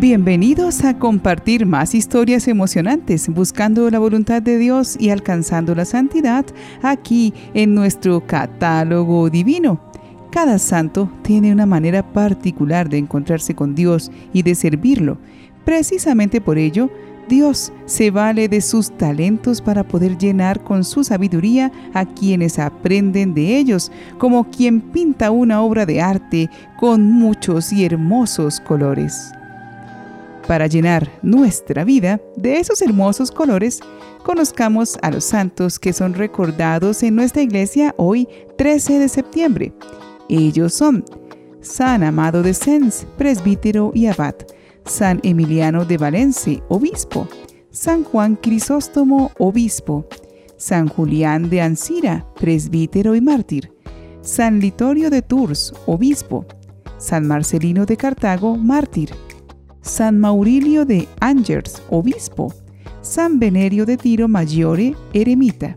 Bienvenidos a compartir más historias emocionantes, buscando la voluntad de Dios y alcanzando la santidad aquí en nuestro catálogo divino. Cada santo tiene una manera particular de encontrarse con Dios y de servirlo. Precisamente por ello, Dios se vale de sus talentos para poder llenar con su sabiduría a quienes aprenden de ellos, como quien pinta una obra de arte con muchos y hermosos colores. Para llenar nuestra vida de esos hermosos colores, conozcamos a los santos que son recordados en nuestra iglesia hoy 13 de septiembre. Ellos son San Amado de Sens, presbítero y abad, San Emiliano de Valencia, obispo, San Juan Crisóstomo, obispo, San Julián de Ancira, presbítero y mártir, San Litorio de Tours, obispo, San Marcelino de Cartago, mártir, San Maurilio de Angers, obispo, San Venerio de Tiro Maggiore, eremita,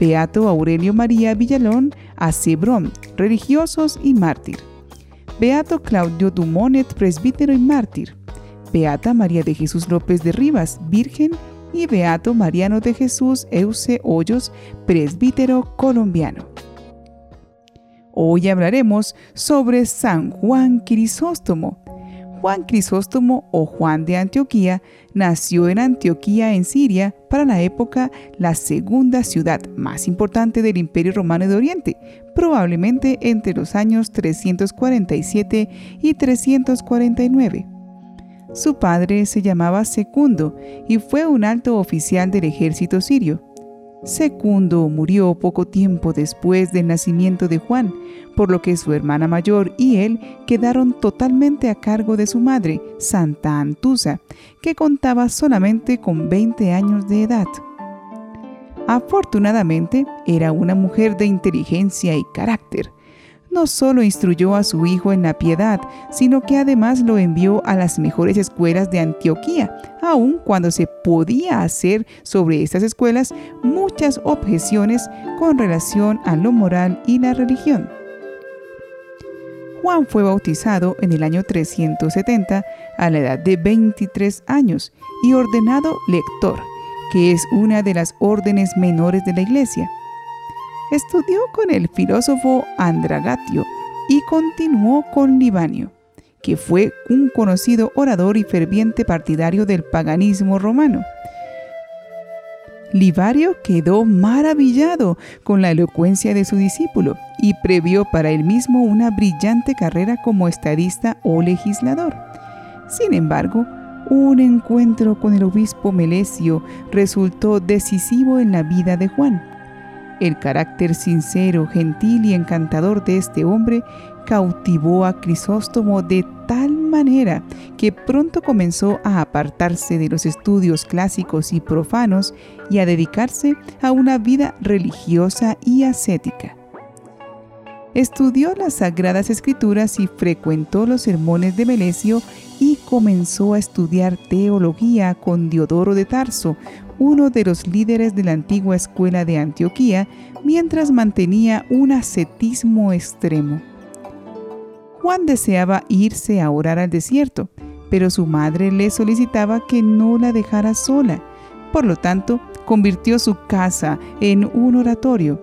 Beato Aurelio María Villalón, Acebrón, religiosos y mártir, Beato Claudio Dumonet, presbítero y mártir, Beata María de Jesús López de Rivas, virgen, y Beato Mariano de Jesús Euse Hoyos, presbítero colombiano. Hoy hablaremos sobre San Juan Crisóstomo, Juan Crisóstomo o Juan de Antioquía nació en Antioquía, en Siria, para la época la segunda ciudad más importante del Imperio Romano de Oriente, probablemente entre los años 347 y 349. Su padre se llamaba Secundo y fue un alto oficial del ejército sirio. Secundo murió poco tiempo después del nacimiento de Juan, por lo que su hermana mayor y él quedaron totalmente a cargo de su madre, Santa Antusa, que contaba solamente con 20 años de edad. Afortunadamente, era una mujer de inteligencia y carácter, no solo instruyó a su hijo en la piedad, sino que además lo envió a las mejores escuelas de Antioquía, aun cuando se podía hacer sobre estas escuelas muchas objeciones con relación a lo moral y la religión. Juan fue bautizado en el año 370 a la edad de 23 años y ordenado lector, que es una de las órdenes menores de la iglesia estudió con el filósofo Andragatio y continuó con Libanio, que fue un conocido orador y ferviente partidario del paganismo romano. Libario quedó maravillado con la elocuencia de su discípulo y previó para él mismo una brillante carrera como estadista o legislador. Sin embargo, un encuentro con el obispo Melesio resultó decisivo en la vida de Juan. El carácter sincero, gentil y encantador de este hombre cautivó a Crisóstomo de tal manera que pronto comenzó a apartarse de los estudios clásicos y profanos y a dedicarse a una vida religiosa y ascética. Estudió las Sagradas Escrituras y frecuentó los sermones de Melesio y comenzó a estudiar teología con Diodoro de Tarso, uno de los líderes de la antigua escuela de Antioquía, mientras mantenía un ascetismo extremo. Juan deseaba irse a orar al desierto, pero su madre le solicitaba que no la dejara sola. Por lo tanto, convirtió su casa en un oratorio.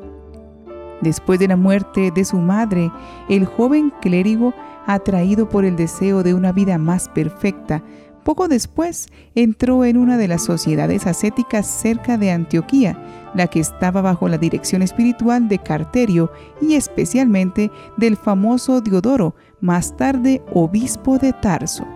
Después de la muerte de su madre, el joven clérigo, atraído por el deseo de una vida más perfecta, poco después entró en una de las sociedades ascéticas cerca de Antioquía, la que estaba bajo la dirección espiritual de Carterio y especialmente del famoso Diodoro, más tarde obispo de Tarso.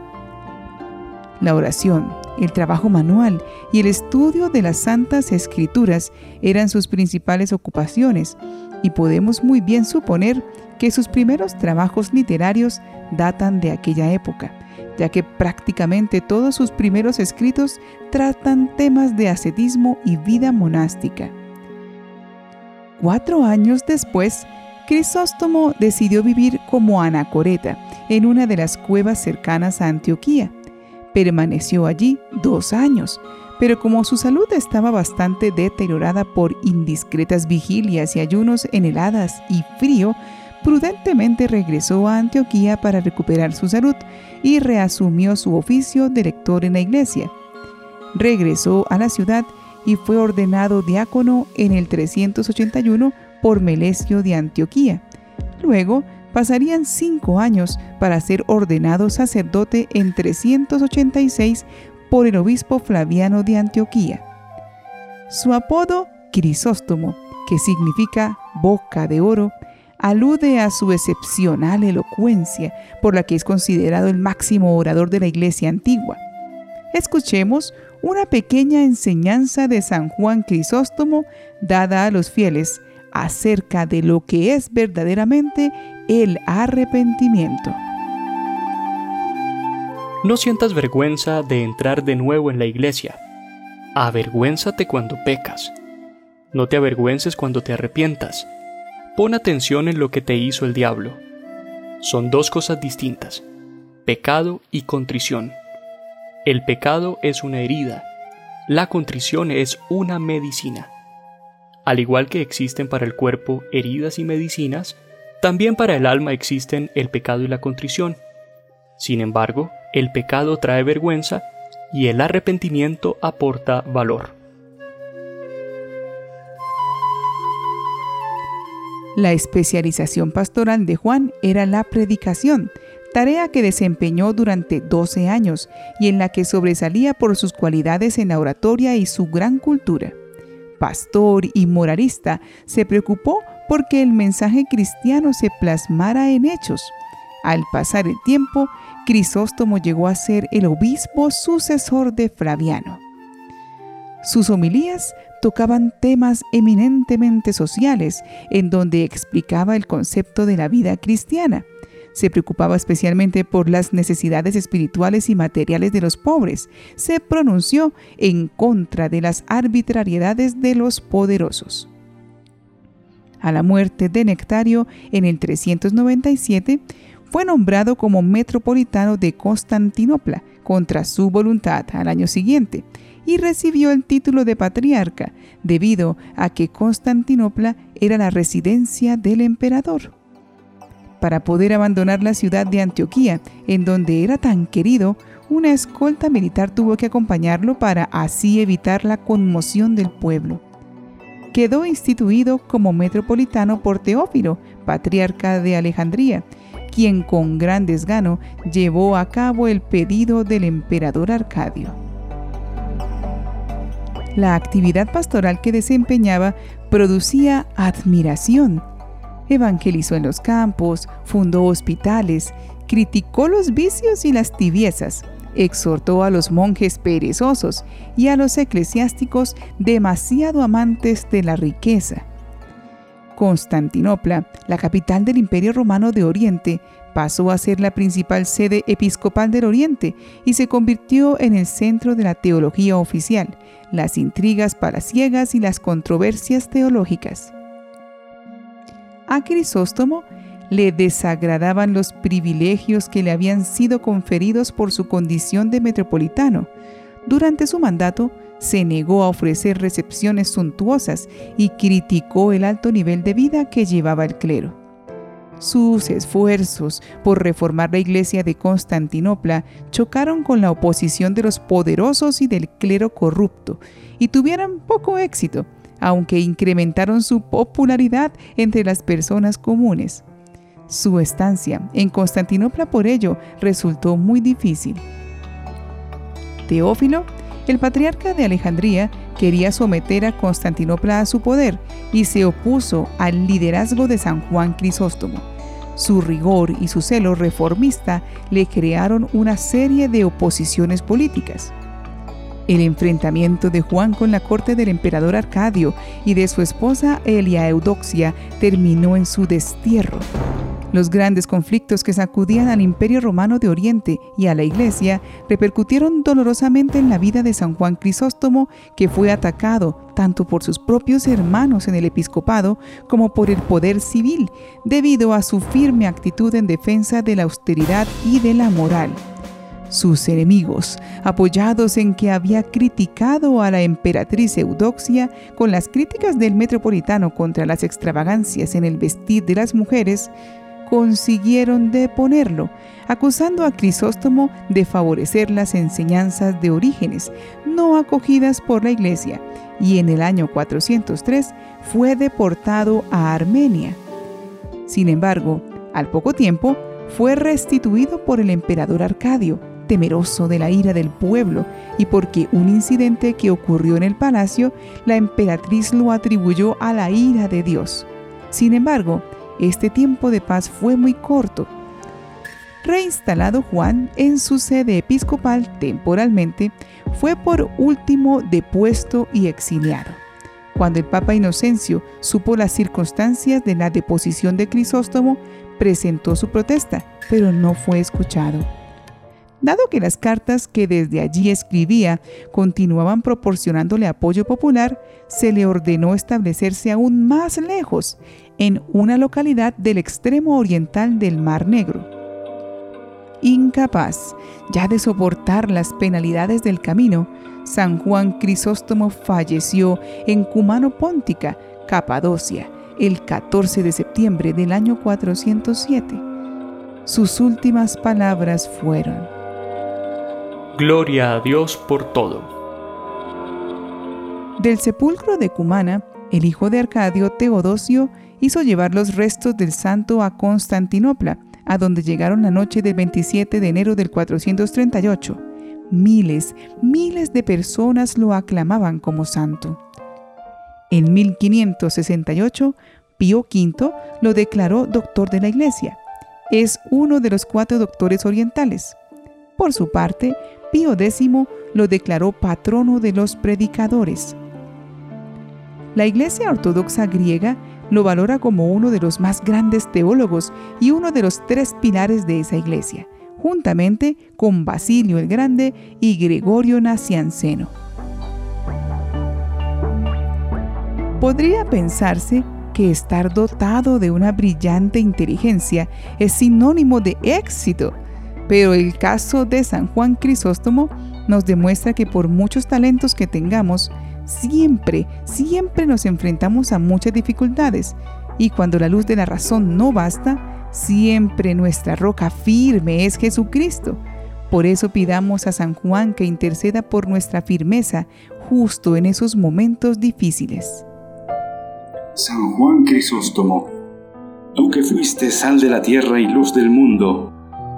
La oración, el trabajo manual y el estudio de las santas escrituras eran sus principales ocupaciones, y podemos muy bien suponer que sus primeros trabajos literarios datan de aquella época ya que prácticamente todos sus primeros escritos tratan temas de ascetismo y vida monástica. Cuatro años después, Crisóstomo decidió vivir como anacoreta en una de las cuevas cercanas a Antioquía. Permaneció allí dos años, pero como su salud estaba bastante deteriorada por indiscretas vigilias y ayunos en heladas y frío, prudentemente regresó a Antioquía para recuperar su salud y reasumió su oficio de lector en la iglesia. Regresó a la ciudad y fue ordenado diácono en el 381 por Melesio de Antioquía. Luego pasarían cinco años para ser ordenado sacerdote en 386 por el obispo Flaviano de Antioquía. Su apodo, Crisóstomo, que significa boca de oro, alude a su excepcional elocuencia, por la que es considerado el máximo orador de la iglesia antigua. Escuchemos una pequeña enseñanza de San Juan Crisóstomo dada a los fieles acerca de lo que es verdaderamente el arrepentimiento. No sientas vergüenza de entrar de nuevo en la iglesia. Avergüénzate cuando pecas. No te avergüences cuando te arrepientas. Pon atención en lo que te hizo el diablo. Son dos cosas distintas, pecado y contrición. El pecado es una herida, la contrición es una medicina. Al igual que existen para el cuerpo heridas y medicinas, también para el alma existen el pecado y la contrición. Sin embargo, el pecado trae vergüenza y el arrepentimiento aporta valor. La especialización pastoral de Juan era la predicación, tarea que desempeñó durante 12 años y en la que sobresalía por sus cualidades en la oratoria y su gran cultura pastor y moralista, se preocupó porque el mensaje cristiano se plasmara en hechos. Al pasar el tiempo, Crisóstomo llegó a ser el obispo sucesor de Flaviano. Sus homilías tocaban temas eminentemente sociales, en donde explicaba el concepto de la vida cristiana, se preocupaba especialmente por las necesidades espirituales y materiales de los pobres. Se pronunció en contra de las arbitrariedades de los poderosos. A la muerte de Nectario en el 397, fue nombrado como metropolitano de Constantinopla contra su voluntad al año siguiente y recibió el título de patriarca debido a que Constantinopla era la residencia del emperador para poder abandonar la ciudad de Antioquía, en donde era tan querido, una escolta militar tuvo que acompañarlo para así evitar la conmoción del pueblo. Quedó instituido como metropolitano por Teófilo, patriarca de Alejandría, quien con gran desgano llevó a cabo el pedido del emperador Arcadio. La actividad pastoral que desempeñaba producía admiración evangelizó en los campos, fundó hospitales, criticó los vicios y las tibiezas, exhortó a los monjes perezosos y a los eclesiásticos demasiado amantes de la riqueza. Constantinopla, la capital del Imperio Romano de Oriente, pasó a ser la principal sede episcopal del Oriente y se convirtió en el centro de la teología oficial, las intrigas palaciegas y las controversias teológicas. A Crisóstomo le desagradaban los privilegios que le habían sido conferidos por su condición de metropolitano. Durante su mandato, se negó a ofrecer recepciones suntuosas y criticó el alto nivel de vida que llevaba el clero. Sus esfuerzos por reformar la iglesia de Constantinopla chocaron con la oposición de los poderosos y del clero corrupto y tuvieron poco éxito aunque incrementaron su popularidad entre las personas comunes. Su estancia en Constantinopla por ello resultó muy difícil. Teófilo, el patriarca de Alejandría, quería someter a Constantinopla a su poder y se opuso al liderazgo de San Juan Crisóstomo. Su rigor y su celo reformista le crearon una serie de oposiciones políticas. El enfrentamiento de Juan con la corte del emperador Arcadio y de su esposa Elia Eudoxia terminó en su destierro. Los grandes conflictos que sacudían al imperio romano de Oriente y a la iglesia repercutieron dolorosamente en la vida de San Juan Crisóstomo, que fue atacado tanto por sus propios hermanos en el episcopado como por el poder civil, debido a su firme actitud en defensa de la austeridad y de la moral. sus enemigos, apoyados en que había criticado a la emperatriz Eudoxia con las críticas del metropolitano contra las extravagancias en el vestir de las mujeres, consiguieron deponerlo, acusando a Crisóstomo de favorecer las enseñanzas de Orígenes, no acogidas por la Iglesia, y en el año 403 fue deportado a Armenia. Sin embargo, al poco tiempo, fue restituido por el emperador Arcadio, temeroso de la ira del pueblo y porque un incidente que ocurrió en el palacio, la emperatriz lo atribuyó a la ira de Dios. Sin embargo, este tiempo de paz fue muy corto. Reinstalado Juan en su sede episcopal temporalmente, fue por último depuesto y exiliado. Cuando el Papa Inocencio supo las circunstancias de la deposición de Crisóstomo, presentó su protesta, pero no fue escuchado. Dado que las cartas que desde allí escribía continuaban proporcionándole apoyo popular, se le ordenó establecerse aún más lejos, en una localidad del extremo oriental del Mar Negro. Incapaz ya de soportar las penalidades del camino, San Juan Crisóstomo falleció en Cumano Póntica, Capadocia, el 14 de septiembre del año 407. Sus últimas palabras fueron, Gloria a Dios por todo. Del sepulcro de Cumana, el hijo de Arcadio, Teodosio, hizo llevar los restos del santo a Constantinopla, a donde llegaron la noche del 27 de enero del 438. Miles, miles de personas lo aclamaban como santo. En 1568, Pío V lo declaró doctor de la Iglesia. Es uno de los cuatro doctores orientales. Por su parte, Pío X lo declaró patrono de los predicadores. La Iglesia Ortodoxa griega lo valora como uno de los más grandes teólogos y uno de los tres pilares de esa iglesia, juntamente con Basilio el Grande y Gregorio Nacianceno. Podría pensarse que estar dotado de una brillante inteligencia es sinónimo de éxito pero el caso de San Juan Crisóstomo nos demuestra que por muchos talentos que tengamos, siempre, siempre nos enfrentamos a muchas dificultades. Y cuando la luz de la razón no basta, siempre nuestra roca firme es Jesucristo. Por eso pidamos a San Juan que interceda por nuestra firmeza justo en esos momentos difíciles. San Juan Crisóstomo, tú que fuiste sal de la tierra y luz del mundo,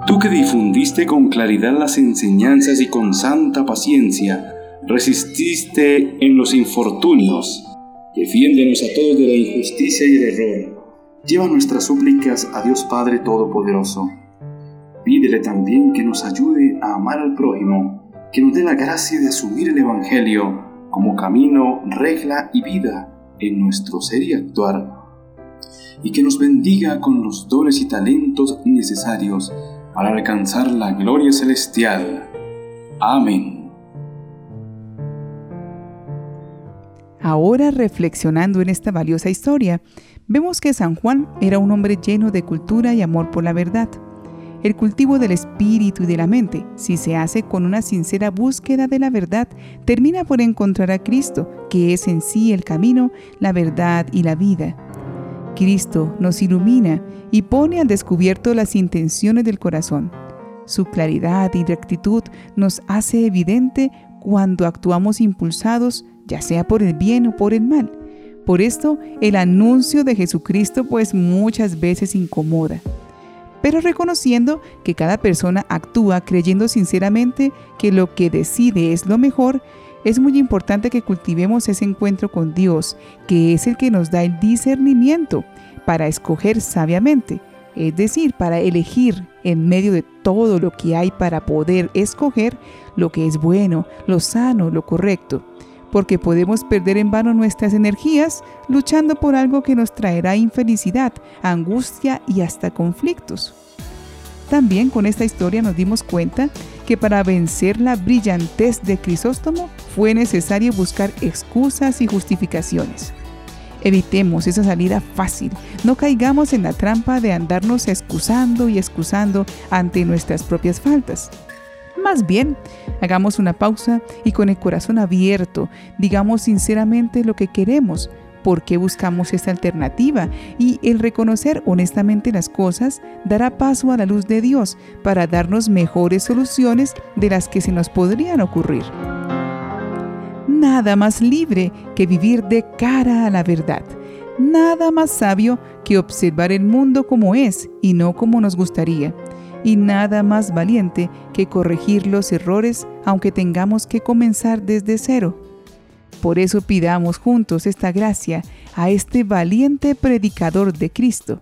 Tú que difundiste con claridad las enseñanzas y con santa paciencia resististe en los infortunios, defiéndenos a todos de la injusticia y el error. Lleva nuestras súplicas a Dios Padre Todopoderoso. Pídele también que nos ayude a amar al prójimo, que nos dé la gracia de asumir el Evangelio como camino, regla y vida en nuestro ser y actuar, y que nos bendiga con los dones y talentos necesarios para alcanzar la gloria celestial. Amén. Ahora reflexionando en esta valiosa historia, vemos que San Juan era un hombre lleno de cultura y amor por la verdad. El cultivo del espíritu y de la mente, si se hace con una sincera búsqueda de la verdad, termina por encontrar a Cristo, que es en sí el camino, la verdad y la vida. Cristo nos ilumina y pone al descubierto las intenciones del corazón. Su claridad y rectitud nos hace evidente cuando actuamos impulsados, ya sea por el bien o por el mal. Por esto, el anuncio de Jesucristo pues muchas veces incomoda. Pero reconociendo que cada persona actúa creyendo sinceramente que lo que decide es lo mejor, es muy importante que cultivemos ese encuentro con Dios, que es el que nos da el discernimiento para escoger sabiamente, es decir, para elegir en medio de todo lo que hay para poder escoger lo que es bueno, lo sano, lo correcto, porque podemos perder en vano nuestras energías luchando por algo que nos traerá infelicidad, angustia y hasta conflictos. También con esta historia nos dimos cuenta que para vencer la brillantez de Crisóstomo fue necesario buscar excusas y justificaciones. Evitemos esa salida fácil, no caigamos en la trampa de andarnos excusando y excusando ante nuestras propias faltas. Más bien, hagamos una pausa y con el corazón abierto, digamos sinceramente lo que queremos, por qué buscamos esta alternativa y el reconocer honestamente las cosas dará paso a la luz de Dios para darnos mejores soluciones de las que se nos podrían ocurrir. Nada más libre que vivir de cara a la verdad. Nada más sabio que observar el mundo como es y no como nos gustaría. Y nada más valiente que corregir los errores aunque tengamos que comenzar desde cero. Por eso pidamos juntos esta gracia a este valiente predicador de Cristo.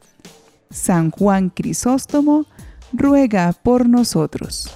San Juan Crisóstomo ruega por nosotros.